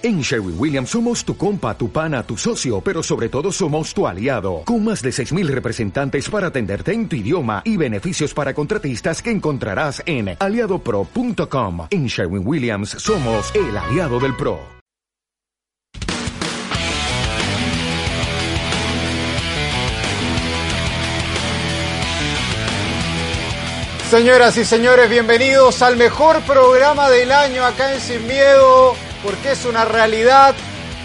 En Sherwin Williams somos tu compa, tu pana, tu socio, pero sobre todo somos tu aliado, con más de 6.000 representantes para atenderte en tu idioma y beneficios para contratistas que encontrarás en aliadopro.com. En Sherwin Williams somos el aliado del PRO. Señoras y señores, bienvenidos al mejor programa del año acá en Sin Miedo porque es una realidad.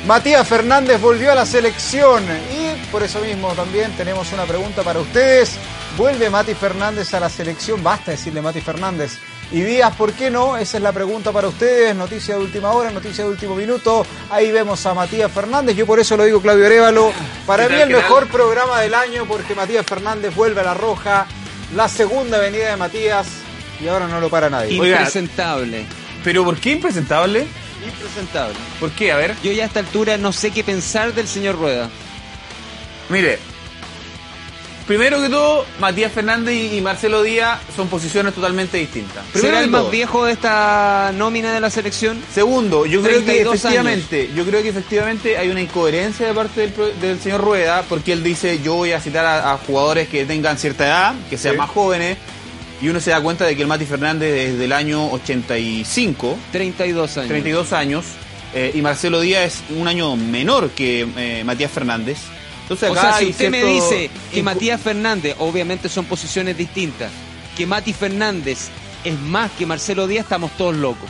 Matías Fernández volvió a la selección y por eso mismo también tenemos una pregunta para ustedes. ¿Vuelve Mati Fernández a la selección? Basta decirle Mati Fernández. Y Díaz, ¿por qué no? Esa es la pregunta para ustedes. Noticia de última hora, noticia de último minuto. Ahí vemos a Matías Fernández. Yo por eso lo digo Claudio Arevalo. Para mí el mejor programa del año porque Matías Fernández vuelve a la roja. La segunda venida de Matías y ahora no lo para nadie. Impresentable. ¿Pero por qué impresentable? Impresentable. ¿Por qué? A ver. Yo ya a esta altura no sé qué pensar del señor Rueda. Mire, primero que todo, Matías Fernández y Marcelo Díaz son posiciones totalmente distintas. Primero ¿Será el más todo. viejo de esta nómina de la selección? Segundo, yo creo que 32 efectivamente, yo creo que efectivamente hay una incoherencia de parte del, del señor Rueda, porque él dice yo voy a citar a, a jugadores que tengan cierta edad, que sean Sí. más jóvenes, y uno se da cuenta de que el Mati Fernández desde el año 85, 32 años. 32 años, eh, y Marcelo Díaz es un año menor que eh, Matías Fernández. Entonces O acá sea, si usted me dice que Matías Fernández, obviamente son posiciones distintas, que Mati Fernández es más que Marcelo Díaz, estamos todos locos.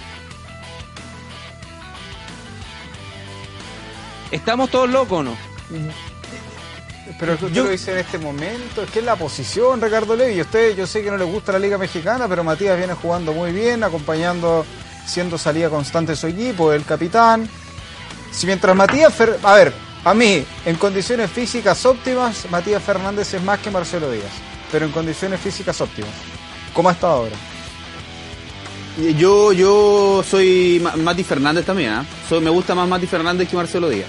¿Estamos todos locos o no? Pero usted Yo- lo dice en este momento, es que es la posición, Ricardo Levi. Usted, yo sé que no le gusta la Liga Mexicana, pero Matías viene jugando muy bien, acompañando, siendo salida constante su equipo, el capitán. Si mientras Matías, Fer- a ver, a mí, en condiciones físicas óptimas, Matías Fernández es más que Marcelo Díaz, pero en condiciones físicas óptimas. ¿Cómo ha estado ahora? Yo, yo soy Ma- Mati Fernández también, ¿ah? Soy- me gusta más Mati Fernández que Marcelo Díaz.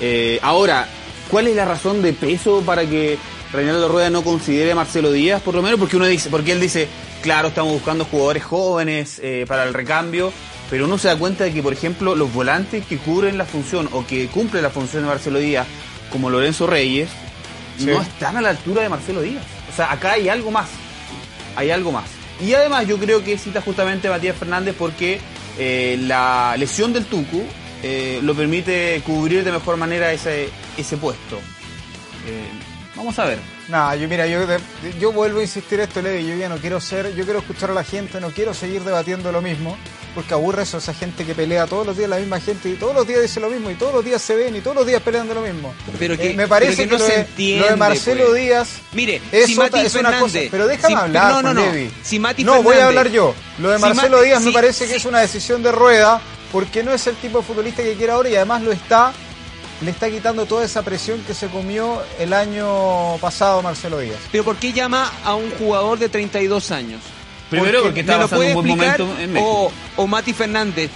Eh, ahora, ¿cuál es la razón de peso para que Reinaldo Rueda no considere a Marcelo Díaz, por lo menos? Porque uno dice, porque él dice, claro, estamos buscando jugadores jóvenes eh, para el recambio, pero uno se da cuenta de que, por ejemplo, los volantes que cubren la función o que cumplen la función de Marcelo Díaz, como Lorenzo Reyes, Sí. no están a la altura de Marcelo Díaz. O sea, acá hay algo más hay algo más. Y además yo creo que cita justamente a Matías Fernández porque eh, la lesión del Tucu eh, lo permite cubrir de mejor manera ese, ese puesto. Eh, vamos a ver. Nah, yo mira, yo, yo vuelvo a insistir esto, Levi, yo ya no quiero ser, yo quiero escuchar a la gente, no quiero seguir debatiendo lo mismo, porque aburre eso, esa gente que pelea todos los días la misma gente y todos los días dice lo mismo y todos los días se ven y todos los días pelean de lo mismo. Pero que- Eh, me parece pero que no lo, se de, entiende, lo de Marcelo pues. Díaz Mire, es, si otra- es una cosa, pero déjame si- hablar, no, no, no. Levi. Si Mati no, voy a hablar yo. Lo de Marcelo Díaz me parece que es una decisión de rueda, porque no es el tipo de futbolista que quiere ahora y además lo está le está quitando toda esa presión que se comió el año pasado Marcelo Díaz. Pero ¿por qué llama a un jugador de 32 años? Primero Porque porque ¿Me está lo pasando puede un buen momento en México. O, o Mati Fernández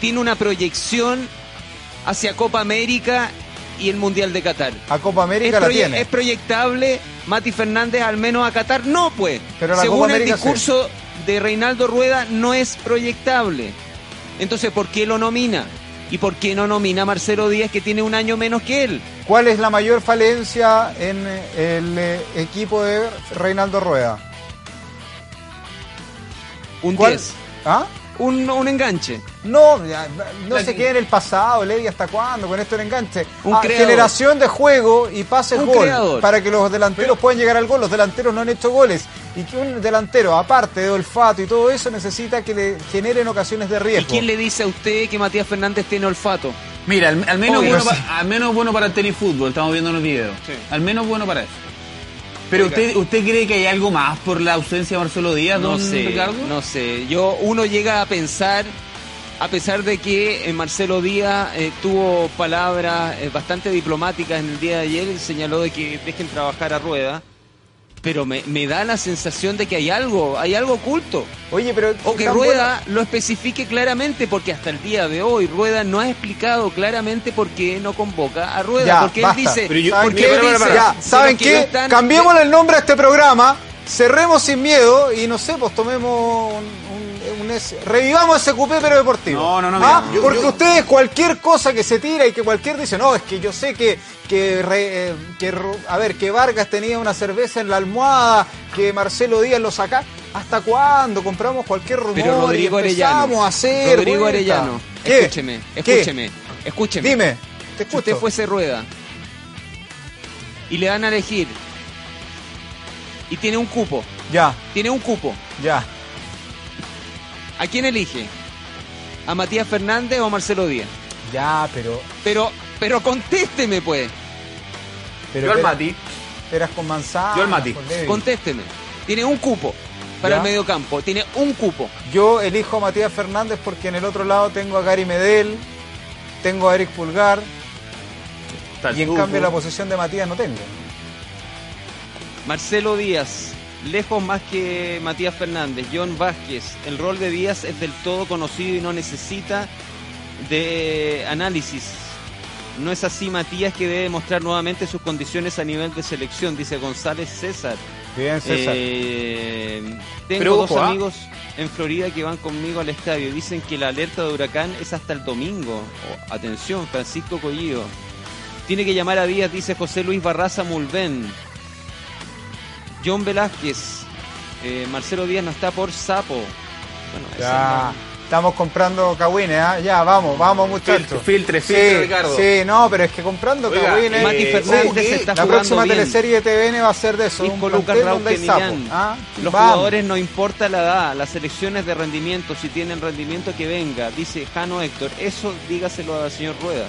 tiene una proyección hacia Copa América y el Mundial de Qatar. A Copa ¿Es, América la tiene. es proyectable Mati Fernández al menos a Qatar? No, pues. Pero la Según Copa el América discurso de Reinaldo Rueda, no es proyectable. Entonces, ¿por qué lo nomina? ¿Y por qué no nomina a Marcelo Díaz, que tiene un año menos que él? ¿Cuál es la mayor falencia en eh, el eh, equipo de Reinaldo Rueda? Un ¿Cuál? 10. ¿Ah? Un, un enganche. No, ya, no La- se quede en el pasado, Levi, ¿hasta cuándo con esto el enganche? Un Ah, generación de juego y Un gol creador. para que los delanteros puedan llegar al gol. Los delanteros no han hecho goles y que un delantero, aparte de olfato y todo eso, necesita que le generen ocasiones de ¿Y riesgo. quién le dice a usted que Matías Fernández tiene olfato? Mira, al, al menos Obvio, bueno sí. pa- al menos bueno para el tenis fútbol, estamos viendo en los videos. Sí. Al menos bueno para eso. Pero Oiga. usted, ¿usted cree que hay algo más por la ausencia de Marcelo Díaz, No don sé, Ricardo? no sé. Yo, uno llega a pensar, a pesar de que eh, Marcelo Díaz eh, tuvo palabras eh, bastante diplomáticas en el día de ayer, y señaló de que dejen trabajar a Rueda, pero me, me da la sensación de que hay algo, hay algo oculto. Oye, pero O que Rueda lo especifique claramente, porque hasta el día de hoy Rueda no ha explicado claramente por qué no convoca a Rueda. Ya, porque basta. él dice, Pero yo- ¿Saben porque qué? él dice Ya, ¿saben qué? están- Cambiémosle el nombre a este programa, cerremos sin miedo y no sé, pues tomemos un, un- Revivamos ese cupé pero deportivo. No, no, no, ¿Ah? mira, yo- Porque yo- ustedes cualquier cosa que se tira y que cualquier dice, no, es que yo sé que, que, re- eh, que a ver, que Vargas tenía una cerveza en la almohada, que Marcelo Díaz lo saca. ¿Hasta cuándo? Compramos cualquier rumor Pero Rodrigo y empezamos Arellano. a hacer. Rodrigo vuelta. Arellano. ¿Qué? Escúcheme, ¿Qué? escúcheme, escúcheme. Dime, te Si escucho. usted fuese rueda y le dan a elegir y tiene un cupo, Ya, tiene un cupo, ya. ¿A quién elige? ¿A Matías Fernández o a Marcelo Díaz? Ya, pero. Pero, pero contésteme pues, pero Yo al pero- Mati. Eras con manzana. Yo al Mati. contésteme. Tiene un cupo para Ya. el medio campo, tiene un cupo. Yo elijo a Matías Fernández porque en el otro lado tengo a Gary Medel, tengo a Eric Pulgar y en cambio la posición de Matías no tengo. Marcelo Díaz, lejos más que Matías Fernández. John Vázquez, el rol de Díaz es del todo conocido y no necesita de análisis. No es así Matías que debe mostrar nuevamente sus condiciones a nivel de selección, dice González César. Bien, César. Eh, tengo Pero dos ojo, ¿ah? amigos en Florida que van conmigo al estadio. Dicen que la alerta de huracán es hasta el domingo. Oh, atención, Francisco Collido. Tiene que llamar a Díaz, dice José Luis Barraza Mulven. John Velázquez. eh, Marcelo Díaz no está por sapo. Bueno, ya, la- estamos comprando cagüines, ¿ah? Ya, vamos, vamos muchachos. Filtre, filtre, sí, filtre, Ricardo. Sí, no, pero es que comprando Oiga, cagüines. Mati Eh, Fernández ojo que se está la próxima bien. teleserie de TVN va a ser de eso. Isco un Lucas donde hay sapo. ¿ah? Los Vamos. jugadores no importa la edad, las selecciones de rendimiento, si tienen rendimiento que venga, dice Jano Héctor. Eso dígaselo al señor Rueda.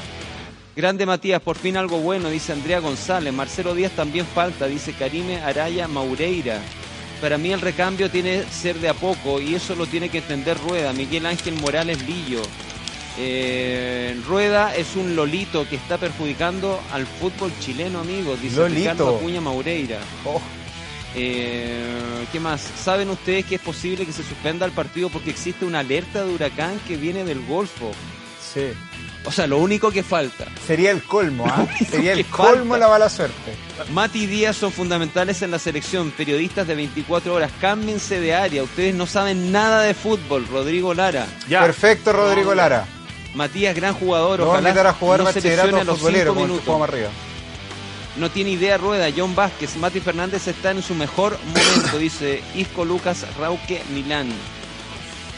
Grande Matías, por fin algo bueno, dice Andrea González. Marcelo Díaz también falta, dice Karime Araya Maureira. Para mí el recambio tiene que ser de a poco y eso lo tiene que entender Rueda. Miguel Ángel Morales Lillo. Eh, Rueda es un lolito que está perjudicando al fútbol chileno, amigos, dice Lolito. Ricardo Acuña Maureira. Oh, Eh, ¿Qué más? ¿Saben ustedes que es posible que se suspenda el partido porque existe una alerta de huracán que viene del Golfo? sí. O sea, lo único que falta. Sería el colmo, ¿ah? Sería el colmo falta. la mala suerte. Mati y Díaz son fundamentales en la selección. Periodistas de 24 horas, cámbiense de área. Ustedes no saben nada de fútbol. Rodrigo Lara. Ya. Perfecto, Rodrigo Lara. Matías, gran jugador. A Ojalá a jugar no bachillerato a los futbolero cinco minutos. arriba. No tiene idea Rueda. John Vázquez. Mati Fernández está en su mejor momento, dice Isco Lucas Rauque Milán.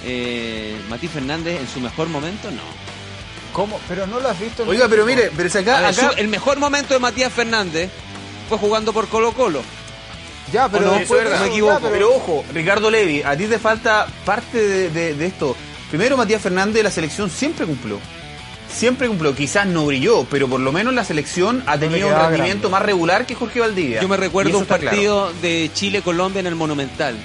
Eh, Mati Fernández en su mejor momento, no. ¿Cómo? Pero no lo has visto. en Oiga, pero mire, pero si acá, ver, acá su- el mejor momento de Matías Fernández fue jugando por Colo Colo. Ya, pero ¿O no? después Eso Me equivoco. ya, pero... ojo, Ricardo Levi, a ti te falta parte de, de- de esto. Primero, Matías Fernández de la selección siempre cumplió. Siempre cumplió. Quizás no brilló, pero por lo menos la selección ha tenido un rendimiento grande. más regular que Jorge Valdivia. Yo me recuerdo un claro. partido de Chile-Colombia en el Monumental.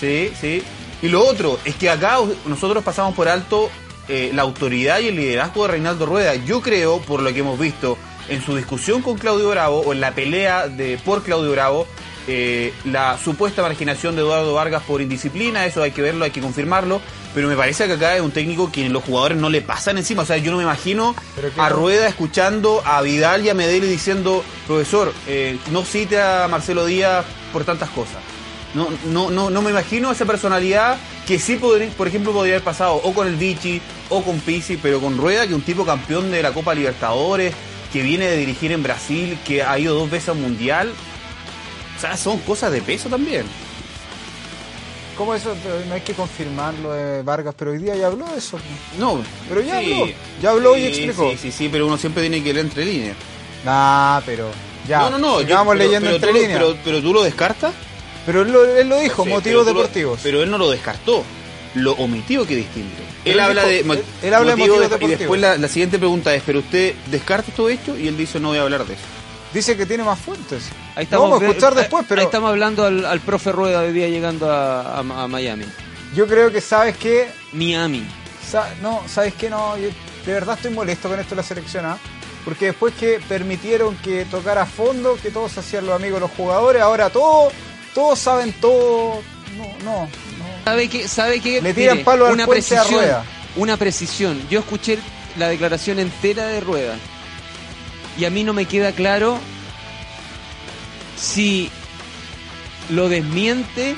Sí, sí. Y lo otro es que acá nosotros pasamos por alto eh, la autoridad y el liderazgo de Reinaldo Rueda. Yo creo, por lo que hemos visto en su discusión con Claudio Bravo o en la pelea de por Claudio Bravo, eh, la supuesta marginación de Eduardo Vargas por indisciplina, eso hay que verlo, hay que confirmarlo. Pero me parece que acá es un técnico que los jugadores no le pasan encima. O sea, yo no me imagino a Rueda escuchando a Vidal y a Medellín diciendo, profesor, eh, no cite a Marcelo Díaz por tantas cosas. No, no, no, no me imagino esa personalidad que sí, podría, por ejemplo, podría haber pasado o con el Vichy o con Pizzi, pero con Rueda, que es un tipo campeón de la Copa Libertadores, que viene de dirigir en Brasil, que ha ido dos veces al Mundial. O sea, son cosas de peso también. ¿Cómo eso? No hay que confirmarlo de Vargas, pero hoy día ya habló de eso. No, Pero ya habló, ya habló y explicó. Sí, sí, sí, pero uno siempre tiene que leer entre líneas. Nah, pero ya. no, no, no. yo- pero- leyendo pero entre tú líneas. Pero, pero tú lo descartas. Pero él lo, él lo dijo, Sí, motivos pero tú lo- deportivos. pero él no lo descartó. Lo omitió que distinto. Él él habla dijo- de. él- él habla de motivo motivos Y deportivos. después la, la siguiente pregunta es: ¿pero usted descarta todo esto? Y él dice: No voy a hablar de eso. Dice que tiene más fuentes. Ahí Lo vamos a vi- escuchar ahí- después, pero Ahí estamos hablando al, al profe Rueda de día llegando a, a- a Miami. yo creo que sabes que Miami. Sa- no, ¿sabes qué? No, yo de verdad estoy molesto con esto de la selección, ¿ah? Porque después que permitieron que tocara a fondo, que todos hacían los amigos de los jugadores, ahora todos, todos saben todo. No, no, no. ¿Sabe qué? ¿Sabe qué? Le tiran Mire, palo al una puente a precisión, Rueda. Una precisión. Yo escuché la declaración entera de Rueda. Y a mí no me queda claro si lo desmiente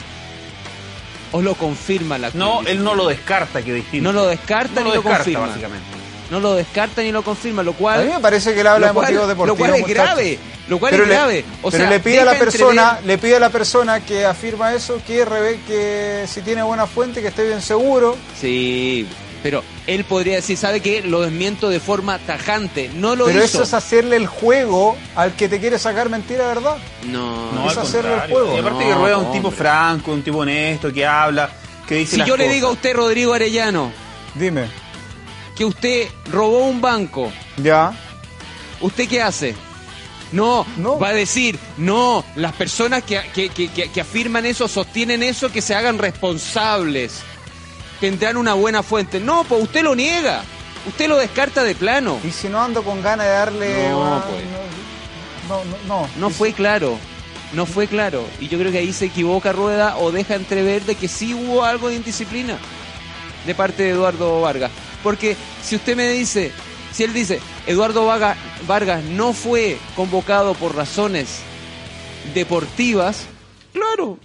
o lo confirma la No, él no lo descarta, que distinto. No lo descarta No ni lo lo, descarta, confirma. básicamente. No lo descarta ni lo confirma, lo cual. A mí me parece que él habla de motivos deportivos. Lo cual es muchacho. Lo cual Pero es le- grave. O pero sea, le pide a la persona, entrever- le pide a la persona que afirma eso que que si tiene buena fuente, que esté bien seguro. Sí, pero él podría decir, ¿sabe qué? Lo desmiento de forma tajante. No lo pero hizo. eso es hacerle el juego al que te quiere sacar mentira, ¿verdad? No, No, Es al hacerle el juego. Y aparte No, que Rueda un tipo franco, un tipo honesto, que habla, que dice Si las yo le digo a usted, Rodrigo Arellano, Dime. que usted robó un banco, Ya. ¿usted qué hace? No, No. va a decir, no, las personas que, que- que- que- afirman eso, sostienen eso, que se hagan responsables, tendrán una buena fuente. No, pues usted lo niega, usted lo descarta de plano. Y si no ando con ganas de darle. No, una- pues. no, no, no. No fue claro, no fue claro. Y yo creo que ahí se equivoca Rueda o deja entrever de que sí hubo algo de indisciplina de parte de Eduardo Vargas. Porque si usted me dice, si él dice, Eduardo Vaga- Vargas no fue convocado por razones deportivas, claro,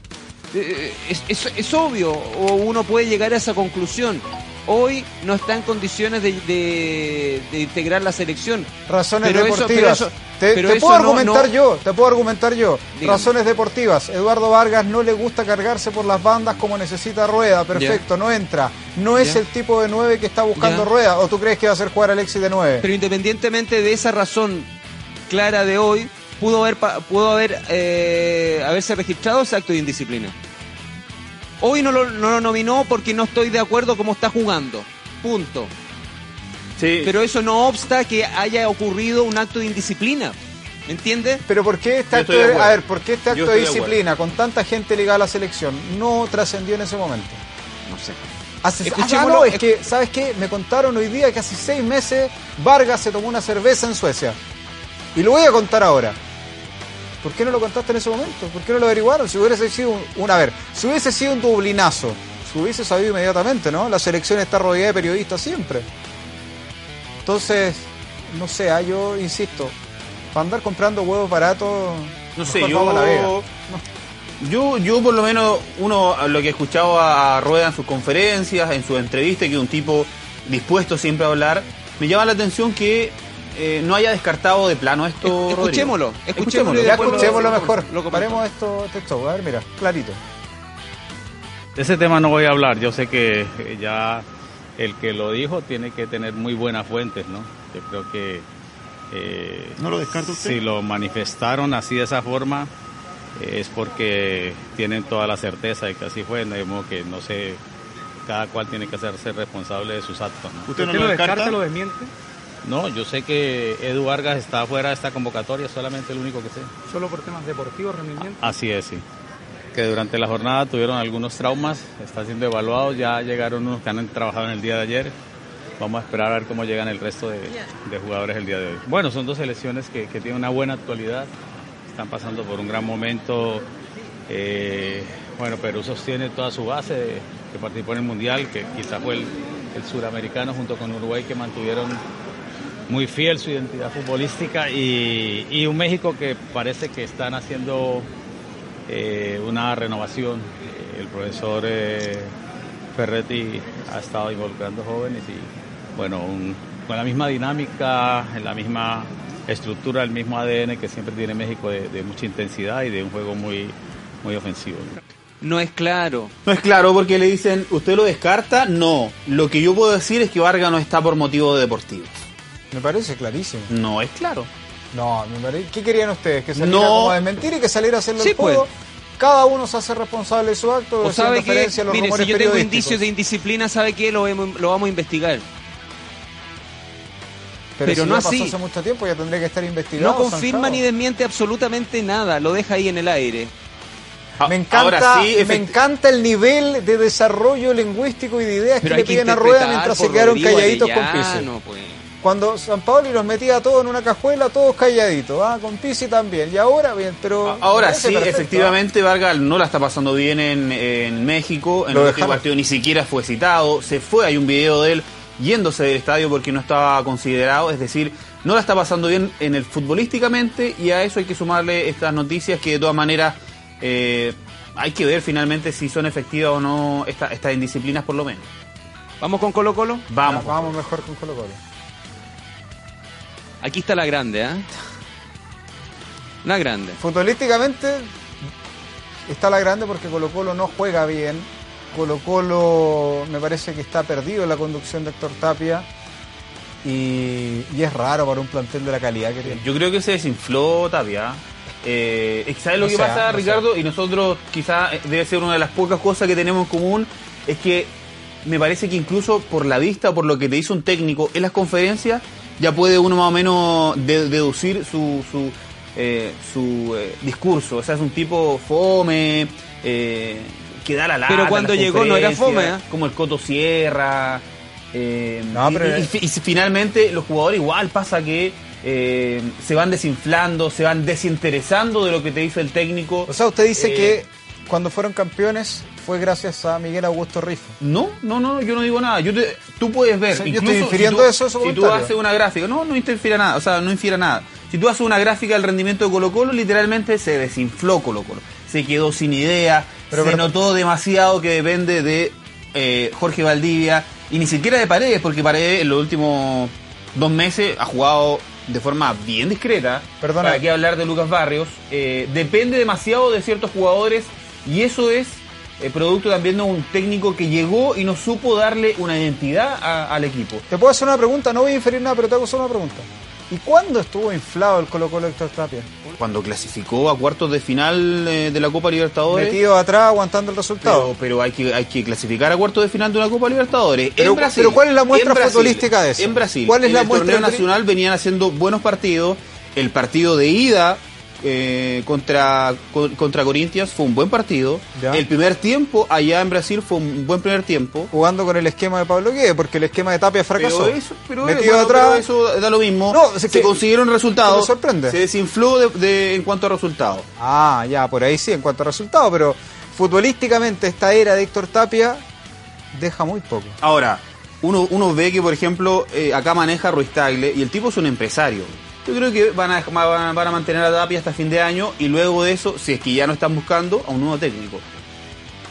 eh, es, es- es obvio, o uno puede llegar a esa conclusión. Hoy no está en condiciones de, de- de integrar la selección. Razones Pero eso- deportivas. pero eso- te pero te eso puedo no- argumentar no- yo, te puedo argumentar yo. Dígame. Razones deportivas. Eduardo Vargas no le gusta cargarse por las bandas como necesita Rueda. Perfecto, no entra. No es Ya. el tipo de 9 que está buscando Ya. Rueda. ¿O tú crees que va a hacer jugar Alexis de 9? Pero independientemente de esa razón clara de hoy, pudo haber pa- pudo haber eh, haberse registrado ese acto de indisciplina. Hoy no lo, no lo nominó porque no estoy de acuerdo cómo está jugando. Punto. Sí. Pero eso no obsta que haya ocurrido un acto de indisciplina. ¿Me entiende? Pero ¿por qué este Yo acto estoy de de, acuerdo. a ver, ¿por qué este acto de disciplina con tanta gente ligada a la selección no trascendió en ese momento? No sé. Hace, ah, Escuchémoslo, no, es que, ¿sabes qué? Me contaron hoy día que hace seis meses Vargas se tomó una cerveza en Suecia. Y lo voy a contar ahora. ¿Por qué no lo contaste en ese momento? ¿Por qué no lo averiguaron? Si hubiese sido un, un- a ver, si hubiese sido un dublinazo, se hubiese sabido inmediatamente, ¿no? La selección está rodeada de periodistas siempre. Entonces, no sé, ah, yo insisto, para andar comprando huevos baratos, No sé, yo, a la Vega. Yo, yo por lo menos, uno lo que he escuchado a Rueda en sus conferencias, en sus entrevistas, que es un tipo dispuesto siempre a hablar, me llama la atención que eh, no haya descartado de plano esto. Es- Rodrigo. escuchémoslo, escuchémoslo Ya escuchémoslo lo- mejor. lo comentamos. Paremos esto, este show. A ver, mira, clarito. De ese tema no voy a hablar. Yo sé que ya el que lo dijo tiene que tener muy buenas fuentes, ¿no? Yo creo que eh, ¿No lo descarta usted? si lo manifestaron así de esa forma es porque tienen toda la certeza de que así fue. De modo que no sé, cada cual tiene que hacerse responsable de sus actos. ¿no? ¿Usted no lo descarta? lo desmiente? No, yo sé que Edu Vargas está fuera de esta convocatoria, solamente el único que sé. Solo por temas deportivos, rendimiento. Así es, sí. Que durante la jornada tuvieron algunos traumas, está siendo evaluado, ya llegaron unos que han trabajado en el día de ayer. Vamos a esperar a ver cómo llegan el resto de, de jugadores el día de hoy. Bueno, son dos selecciones que, que tienen una buena actualidad, están pasando por un gran momento. Eh, bueno, Perú sostiene toda su base que participó en el Mundial, que quizá fue el, suramericano junto con Uruguay que mantuvieron muy fiel su identidad futbolística y, un México que parece que están haciendo eh, una renovación. Eh, el profesor eh, Ferretti ha estado involucrando jóvenes y bueno, con la misma dinámica, en la misma estructura, el mismo ADN que siempre tiene México de, de mucha intensidad y de un juego muy, muy ofensivo. No es claro. No es claro porque le dicen, ¿usted lo descarta? No. Lo que yo puedo decir es que Vargas no está por motivos deportivos. Me parece clarísimo. No es claro. No, me parece. ¿Qué querían ustedes? Que saliera No. como a desmentir y que saliera a hacerlo Sí, el juego. pues. Cada uno se hace responsable de su acto, O sabe que, referencia a los mire, si yo tengo indicios de indisciplina, ¿sabe qué? Lo, vemos- lo vamos a investigar. Pero, pero si no ya pasó hace mucho tiempo, ya tendría que estar investigado. No confirma ni desmiente absolutamente nada, lo deja ahí en el aire. A- Me encanta, Ahora sí, me encanta el nivel de desarrollo lingüístico y de ideas Pero que le que piden a Rueda mientras se quedaron Rodrigo calladitos con Pizzi. Pues. Cuando San Paolo los metía a todos en una cajuela, todos calladitos. Ah, con Pizzi también. Y ahora bien, pero. A- Ahora sí, perfecto, efectivamente, Vargas no la está pasando bien en, en México. En Lo el partido ni siquiera fue citado. Se fue, hay un video de él yéndose del estadio porque no estaba considerado. Es decir, no la está pasando bien en el futbolísticamente y a eso hay que sumarle estas noticias que de todas maneras eh, hay que ver finalmente si son efectivas o no esta- estas indisciplinas por lo menos. ¿Vamos con Colo Colo? Vamos. Vamos mejor con Colo Colo. Aquí está la grande, ¿ah? La grande. Futbolísticamente está la grande porque Colo Colo no juega bien. Colo Colo me parece que está perdido en la conducción de Héctor Tapia. Y, y es raro para un plantel de la calidad que tiene. Yo creo que se desinfló Tapia. Eh, ¿Sabes lo No que pasa, no Ricardo? Y nosotros quizás debe ser una de las pocas cosas que tenemos en común, es que me parece que incluso por la vista, por lo que te dice un técnico en las conferencias, ya puede uno más o menos de- deducir su, su, eh, su eh, discurso. O sea, es un tipo fome, eh, que da la lata. Pero cuando llegó no era fome, ¿eh? Como el Coto Sierra. eh, No, y- pero- y- finalmente los jugadores igual pasa que eh, se van desinflando, se van desinteresando de lo que te dice el técnico. O sea, usted dice Eh, que cuando fueron campeones fue gracias a Miguel Augusto Rifo. No, no, no, yo no digo nada. Yo te- tú puedes ver. O sea, yo estoy infiriendo si tú, eso de su Si tú haces una gráfica, no, no interfiere nada. O sea, no infiere nada. Si tú haces una gráfica del rendimiento de Colo Colo, literalmente se desinfló Colo Colo. Se quedó sin idea, Pero- se pero- notó demasiado que depende de eh, Jorge Valdivia y ni siquiera de Paredes, porque Paredes en los últimos dos meses ha jugado de forma bien discreta. Perdona. ¿Para qué hablar de Lucas Barrios? Eh, depende demasiado de ciertos jugadores y eso es eh, producto también de un técnico que llegó y no supo darle una identidad a- al equipo. Te puedo hacer una pregunta, no voy a inferir nada, pero te hago solo una pregunta. ¿Y cuándo estuvo inflado el Colo Colo Héctor Tapia? Cuando clasificó a cuartos de final eh, de la Copa Libertadores. Metido atrás aguantando el resultado. Pero, pero hay que hay que clasificar a cuartos de final de una Copa Libertadores. Pero- en Brasil, pero ¿cuál es la muestra en Brasil, futbolística de eso? En Brasil. ¿Cuál es en la el muestra torneo futboli- nacional venían haciendo buenos partidos. El partido de ida eh, contra, con- contra Corinthians fue un buen partido. Ya. El primer tiempo allá en Brasil fue un buen primer tiempo. Jugando con el esquema de Pablo Guede, porque el esquema de Tapia fracasó. Pero eso, pero, Metido bueno, atrás. pero eso da lo mismo. No, se que- consiguieron resultados. sorprende. Se desinfló de- de- en cuanto a resultados. Ah, ya, por ahí sí, en cuanto a resultados, pero futbolísticamente esta era de Héctor Tapia deja muy poco. Ahora, uno, uno ve que, por ejemplo, eh, acá maneja Ruiz Tagle y el tipo es un empresario. Yo creo que van a, van, a- mantener a Tapia hasta fin de año y luego de eso, si es que ya no están buscando, a un nuevo técnico.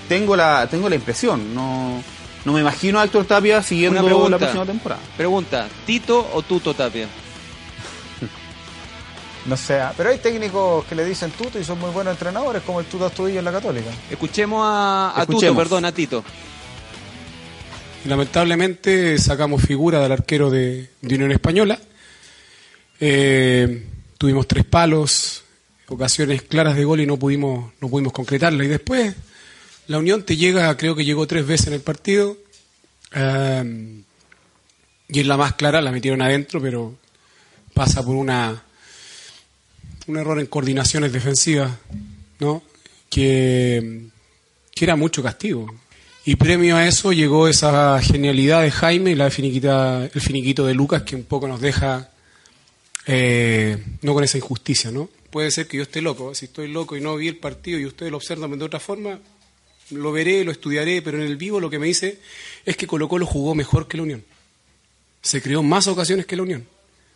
Tengo la, tengo la impresión, no, no me imagino a Héctor Tapia siguiendo pregunta. la próxima temporada. Pregunta, ¿Tito o Tuto Tapia? No sé, pero hay técnicos que le dicen tuto y son muy buenos entrenadores, como el Tuto Astudillo en la Católica. Escuchemos a, a Tuto, perdón, a Tito. Lamentablemente sacamos figura del arquero de, de Unión Española. Eh, tuvimos tres palos, ocasiones claras de gol y no pudimos, no pudimos concretarla. Y después la Unión te llega, creo que llegó tres veces en el partido. eh, y en la más clara la metieron adentro, pero pasa por una un error en coordinaciones defensivas, ¿no? Que, que era mucho castigo. Y premio a eso llegó esa genialidad de Jaime y la finiquita, el finiquito de Lucas que un poco nos deja eh, no con esa injusticia, ¿no? Puede ser que yo esté loco, si estoy loco y no vi el partido y ustedes lo observan de otra forma, lo veré, lo estudiaré, pero en el vivo lo que me dice es que Colo Colo jugó mejor que la Unión. Se creó más ocasiones que la Unión.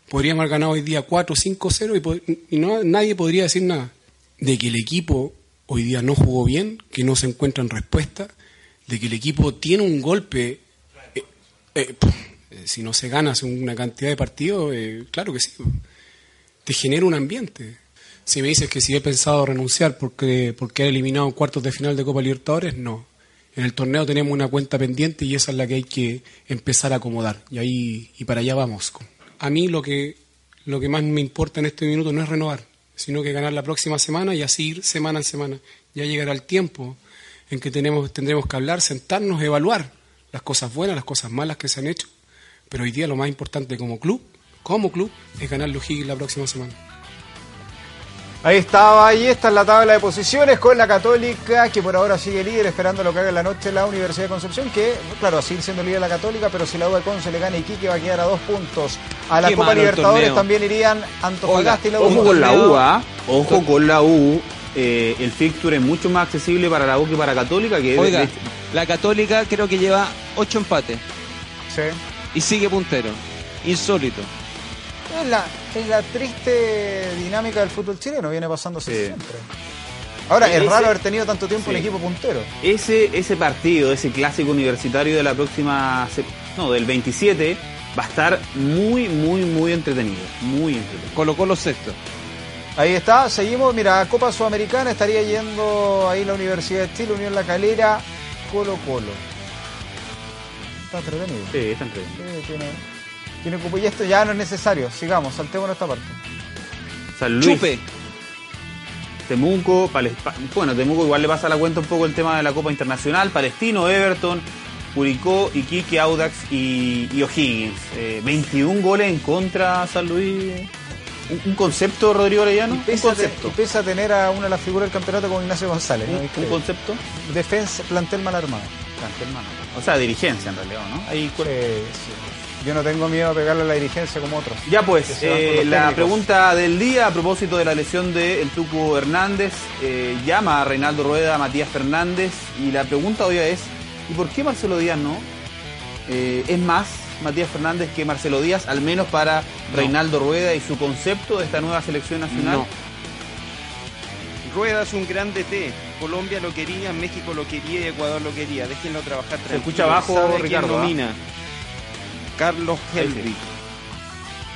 Podríamos haber ganado hoy día 4, 5, 0 y, no, nadie podría decir nada. De que el equipo hoy día no jugó bien, que no se encuentran respuestas, de que el equipo tiene un golpe. eh, eh, si no se gana una cantidad de partidos, eh, claro que sí. Te genera un ambiente. Si me dices que si he pensado renunciar porque, porque he eliminado en cuartos de final de Copa Libertadores, no. En el torneo tenemos una cuenta pendiente y esa es la que hay que empezar a acomodar. Y ahí y para allá vamos. A mí lo que, lo que más me importa en este minuto no es renovar, sino que ganar la próxima semana y así ir semana en semana. Ya llegará el tiempo en que tenemos, tendremos que hablar, sentarnos, evaluar las cosas buenas, las cosas malas que se han hecho. Pero hoy día lo más importante como club, como club, es ganar los Higgins la próxima semana. Ahí estaba, ahí está en la tabla de posiciones con la Católica, que por ahora sigue líder, esperando lo que haga en la noche la Universidad de Concepción, que, claro, va a seguir siendo líder la Católica, pero si la U de Conce le gana y Iquique va a quedar a dos puntos. A la Qué Copa Libertadores también irían Antofagasta y la U. Ojo con la U, ¿ah? Ojo con la U. Eh, el fixture es mucho más accesible para la U que para Católica. Que de- Oiga, de- la Católica creo que lleva ocho empates Sí. Y sigue puntero. Insólito. Es la, es la triste dinámica del fútbol chileno, viene Sí. siempre. Ahora, es Ese- raro haber tenido tanto tiempo Sí. el equipo puntero. Ese, ese partido, ese clásico universitario de la próxima, no, del 27, va a estar muy, muy, muy entretenido. Muy entretenido. Colocó los sextos. Ahí está, seguimos, mira, Copa Sudamericana estaría yendo ahí la Universidad de Chile, Unión La Calera, Colo Colo. Está entretenido. Sí, está entretenido. Sí, tiene, tiene cupo. Y esto ya no es necesario, sigamos, saltemos esta parte. San Luis, Chupe. Temuco, bueno, Temuco igual le pasa la cuenta un poco el tema de la Copa Internacional, Palestino, Everton, Curicó, Iquique, Audax y, y O'Higgins. Eh, 21 goles en contra San Luis. Un, un concepto, Rodrigo Orellano. Y Un a, te- concepto. y pese a tener a una de las figuras del campeonato como Ignacio González. ¿no? Un, un concepto. Defensa, plantel mal armado. O sea, dirigencia en realidad, ¿no? Ahí Sí, sí. Yo no tengo miedo a pegarle a la dirigencia como otros. Ya pues, eh, la técnicos. pregunta del día a propósito de la lesión de el Tuco Hernández, eh, llama a Reinaldo Rueda, a Matías Fernández, y la pregunta hoy es, ¿y por qué Marcelo Díaz no? Eh, ¿Es más Matías Fernández que Marcelo Díaz, al menos para Reinaldo Rueda y su concepto de esta nueva selección nacional? No. Rueda es un gran DT. Colombia lo quería, México lo quería y Ecuador lo quería. Déjenlo trabajar tranquilo. escucha bajo, Sabe quién Ricardo, ¿ah? nomina. Carlos. Helvig.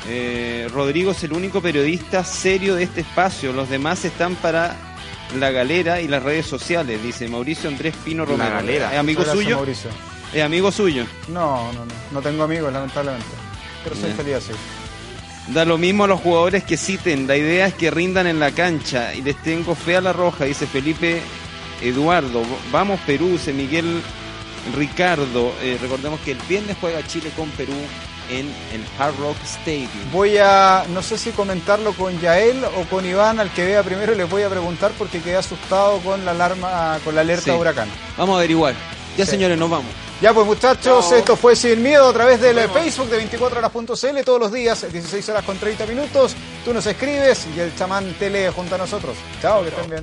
Eh, Rodrigo es el único periodista serio de este espacio. Los demás están para la galera y las redes sociales, dice Mauricio Andrés Pino La Romero. galera. ¿Es amigo Gracias, suyo? Mauricio. ¿Es amigo suyo? No, no, no. No tengo amigos, lamentablemente. Pero soy feliz así. Da lo mismo a los jugadores que citen. La idea es que rindan en la cancha. Y les tengo fe a la roja, dice Felipe Eduardo. Vamos Perú, dice Miguel Ricardo. Eh, recordemos que el viernes juega Chile con Perú en el Hard Rock Stadium. Voy a, no sé si comentarlo con Yael o con Iván, al que vea primero les voy a preguntar porque quedé asustado con la alarma, con la alerta Sí. huracán. Vamos a averiguar. Ya Sí. señores, nos vamos. Ya pues muchachos, Chao. esto fue Sin Miedo a través del Facebook de 24horas.cl todos los días, 16 horas con 30 minutos. Tú nos escribes y el chamán te lee junto a nosotros. Chao, que estén bien.